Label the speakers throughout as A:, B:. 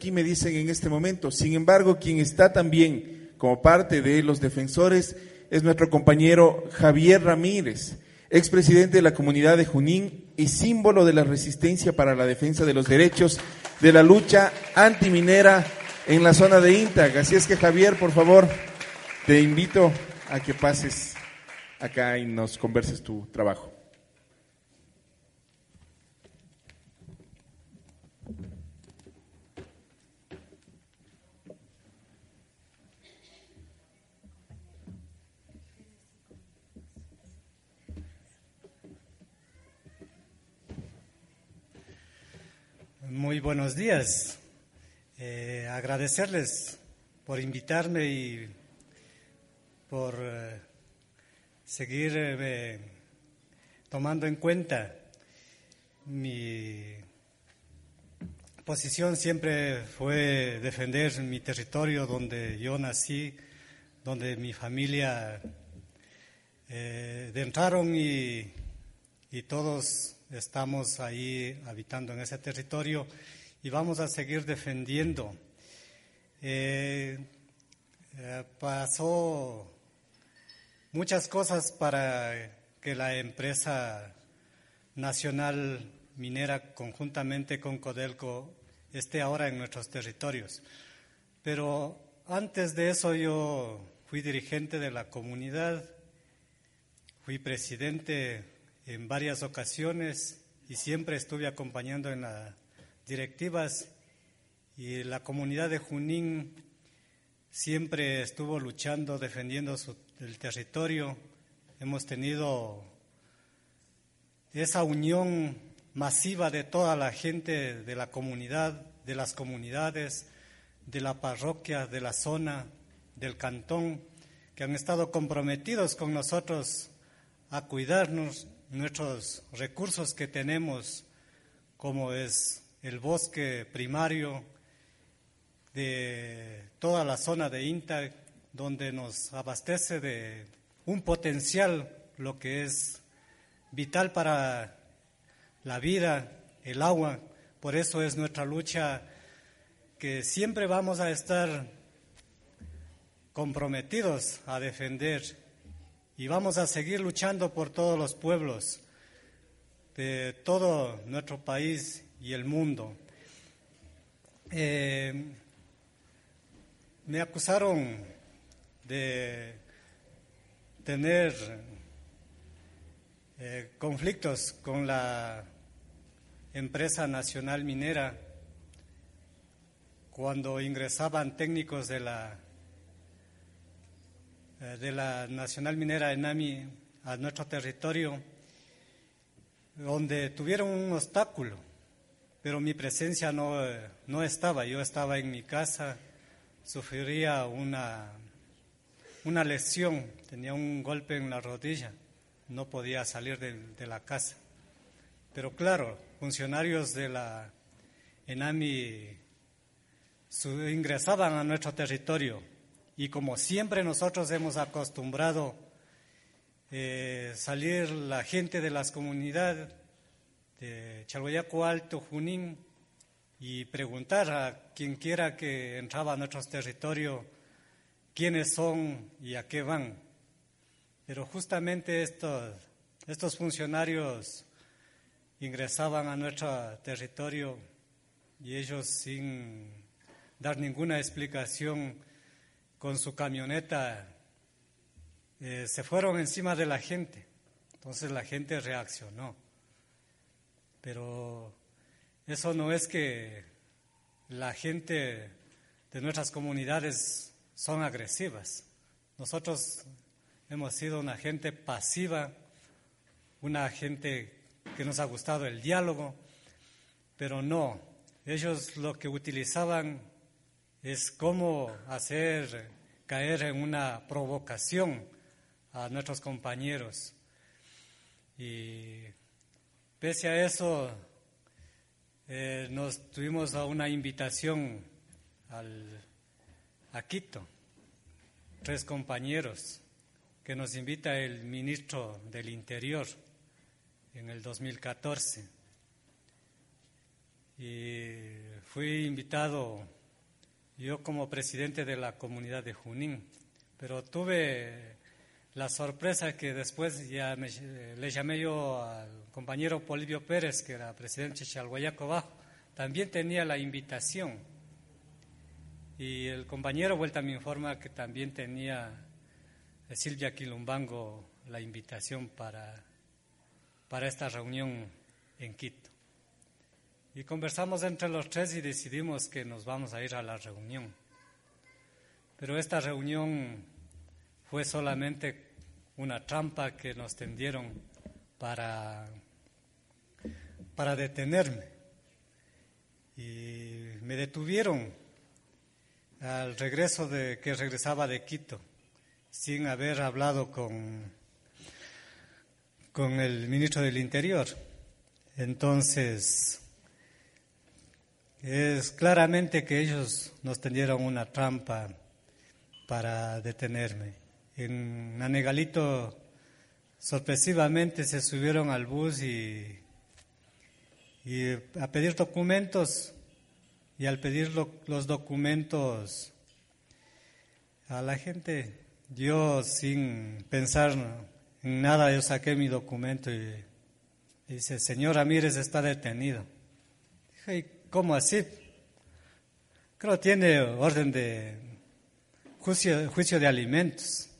A: aquí me dicen en este momento. Sin embargo, quien está también como parte de los defensores es nuestro compañero Javier Ramírez, expresidente de la comunidad de Junín y símbolo de la resistencia para la defensa de los derechos de la lucha antiminera en la zona de Intag. Así es que Javier, por favor, te invito a que pases acá y nos converses tu trabajo.
B: Muy buenos días. Eh, agradecerles por invitarme y por eh, seguir eh, tomando en cuenta mi posición siempre fue defender mi territorio donde yo nací, donde mi familia entraron y, y todos estamos ahí habitando en ese territorio y vamos a seguir defendiendo. Eh, eh, pasó muchas cosas para que la empresa nacional minera conjuntamente con Codelco esté ahora en nuestros territorios. Pero antes de eso yo fui dirigente de la comunidad, fui presidente en varias ocasiones y siempre estuve acompañando en las directivas y la comunidad de Junín siempre estuvo luchando, defendiendo el territorio. Hemos tenido esa unión masiva de toda la gente de la comunidad, de las comunidades, de la parroquia, de la zona, del cantón, que han estado comprometidos con nosotros a cuidarnos nuestros recursos que tenemos, como es el bosque primario de toda la zona de INTA, donde nos abastece de un potencial, lo que es vital para la vida, el agua. Por eso es nuestra lucha que siempre vamos a estar comprometidos a defender y vamos a seguir luchando por todos los pueblos de todo nuestro país y el mundo. Eh, me acusaron de tener eh, conflictos con la empresa nacional minera cuando ingresaban técnicos de la de la Nacional Minera Enami a nuestro territorio, donde tuvieron un obstáculo, pero mi presencia no, eh, no estaba. Yo estaba en mi casa, sufría una, una lesión, tenía un golpe en la rodilla, no podía salir de la casa. Pero claro, funcionarios de la ENAMI ingresaban a nuestro territorio y como siempre nosotros hemos acostumbrado eh, salir la gente de las comunidades de Chalhuayaco Alto, Junín, y preguntar a quien quiera que entraba a nuestro territorio quiénes son y a qué van. Pero justamente estos, estos funcionarios ingresaban a nuestro territorio y ellos sin dar ninguna explicación con su camioneta eh, se fueron encima de la gente. Entonces la gente reaccionó. Pero eso no es que la gente de nuestras comunidades son agresivas. Nosotros hemos sido una gente pasiva, una gente que nos ha gustado el diálogo, pero no, ellos lo que utilizaban es cómo hacer caer en una provocación a nuestros compañeros. Y pese a eso, eh, nos tuvimos a una invitación al, a Quito, tres compañeros, que nos invita el ministro del Interior en el 2014. y fui invitado yo como presidente de la comunidad de Junín, pero tuve la sorpresa que después ya le llamé yo al compañero Polivio Pérez, que era presidente de Chalhuayaco Bajo, también tenía la invitación. Y el compañero vuelta me informa que también tenía Silvia Quilumbango la invitación para, para esta reunión en Quito. Y conversamos entre los tres y decidimos que nos vamos a ir a la reunión. Pero esta reunión fue solamente una trampa que nos tendieron para, para detenerme. Y me detuvieron al regreso de que regresaba de Quito, sin haber hablado con, con el ministro del Interior. Entonces, es claramente que ellos nos tendieron una trampa para detenerme. En Nanegalito, sorpresivamente, se subieron al bus y, a pedir documentos. Y al pedir los documentos a la gente, yo sin pensar en nada, yo saqué mi documento y, dice, señor Ramírez está detenido. Dije, ¿cómo así? Creo que tiene orden de juicio, juicio de alimentos.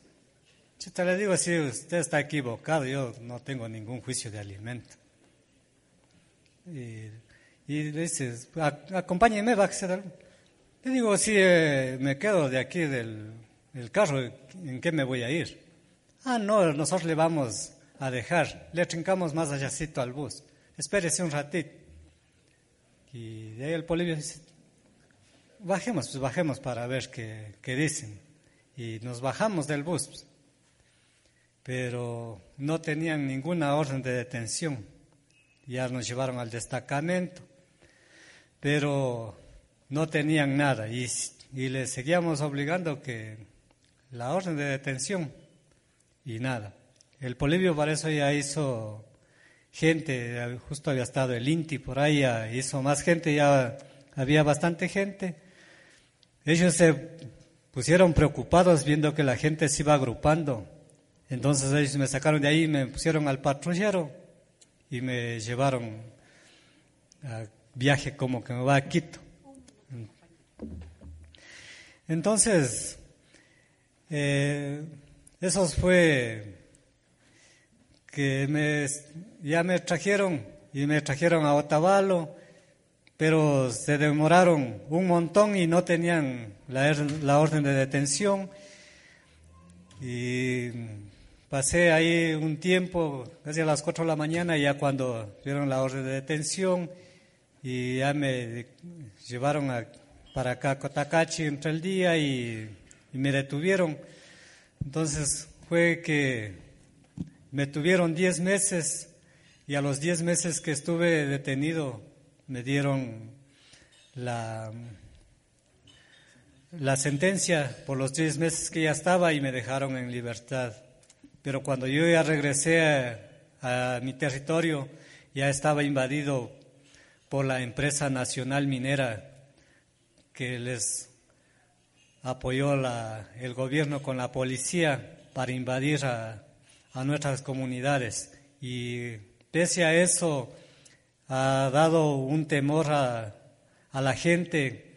B: Yo te le digo, si usted está equivocado, yo no tengo ningún juicio de alimento. Y, y le dice, acompáñeme, va a ser Le digo, si eh, me quedo de aquí del, carro, ¿en qué me voy a ir? Ah, no, nosotros le vamos a dejar, le trincamos más allácito al bus. Espérese un ratito. Y de ahí el Polivio dice, bajemos, pues bajemos para ver qué, qué dicen. Y nos bajamos del bus. Pues pero no tenían ninguna orden de detención. Ya nos llevaron al destacamento, pero no tenían nada y, y les seguíamos obligando que la orden de detención y nada. El Polivio para eso ya hizo gente, justo había estado el INTI por ahí, hizo más gente, ya había bastante gente. Ellos se pusieron preocupados viendo que la gente se iba agrupando entonces ellos me sacaron de ahí, me pusieron al patrullero y me llevaron a viaje como que me va a Quito. Entonces, eh, eso fue que me, ya me trajeron y me trajeron a Otavalo, pero se demoraron un montón y no tenían la, la orden de detención. Y Pasé ahí un tiempo, casi a las 4 de la mañana, ya cuando dieron la orden de detención y ya me llevaron para acá a Cotacachi entre el día y, me detuvieron. Entonces fue que me tuvieron 10 meses y a los 10 meses que estuve detenido me dieron la, sentencia por los 10 meses que ya estaba y me dejaron en libertad. Pero cuando yo ya regresé a, mi territorio, ya estaba invadido por la empresa nacional minera que les apoyó el gobierno con la policía para invadir a, nuestras comunidades. Y pese a eso, ha dado un temor a, a la gente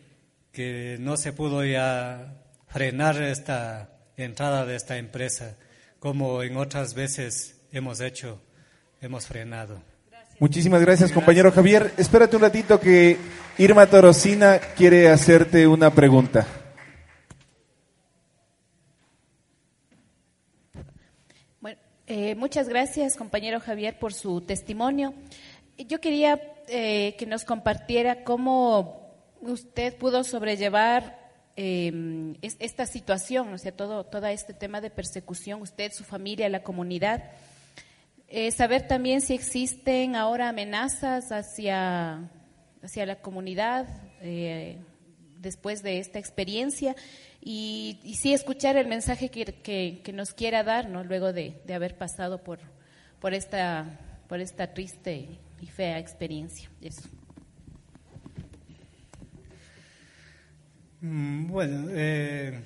B: que no se pudo ya frenar esta entrada de esta empresa como en otras veces hemos hecho, hemos frenado.
A: Muchísimas gracias, compañero Javier. Espérate un ratito que Irma Torosina quiere hacerte una pregunta.
C: Bueno, eh, muchas gracias, compañero Javier, por su testimonio. Yo quería eh, que nos compartiera cómo usted pudo sobrellevar eh, esta situación, o sea, todo, todo este tema de persecución, usted, su familia, la comunidad. Eh, saber también si existen ahora amenazas hacia, hacia la comunidad después de esta experiencia y, sí escuchar el mensaje que, que, nos quiera dar, ¿no? luego de, de, haber pasado por, por, esta, por esta triste y fea experiencia. Eso.
B: Mm, bueno, eh,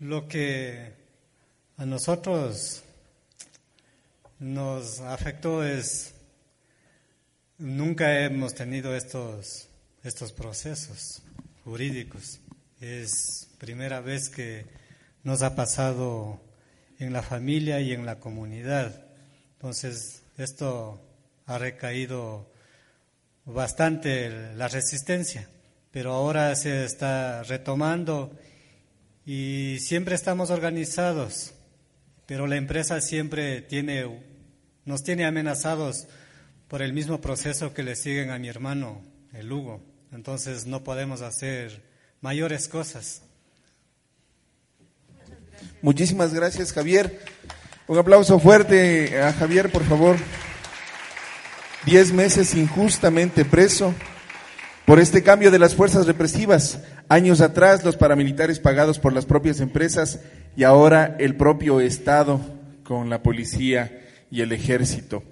B: lo que a nosotros nos afectó es, nunca hemos tenido estos, estos procesos jurídicos. Es primera vez que nos ha pasado en la familia y en la comunidad. Entonces, esto ha recaído bastante la resistencia, pero ahora se está retomando y siempre estamos organizados, pero la empresa siempre tiene, nos tiene amenazados por el mismo proceso que le siguen a mi hermano, el Hugo. Entonces no podemos hacer mayores cosas.
A: Muchísimas gracias, Javier. Un aplauso fuerte a Javier, por favor. Diez meses injustamente preso por este cambio de las fuerzas represivas. Años atrás, los paramilitares pagados por las propias empresas y ahora el propio Estado con la policía y el ejército.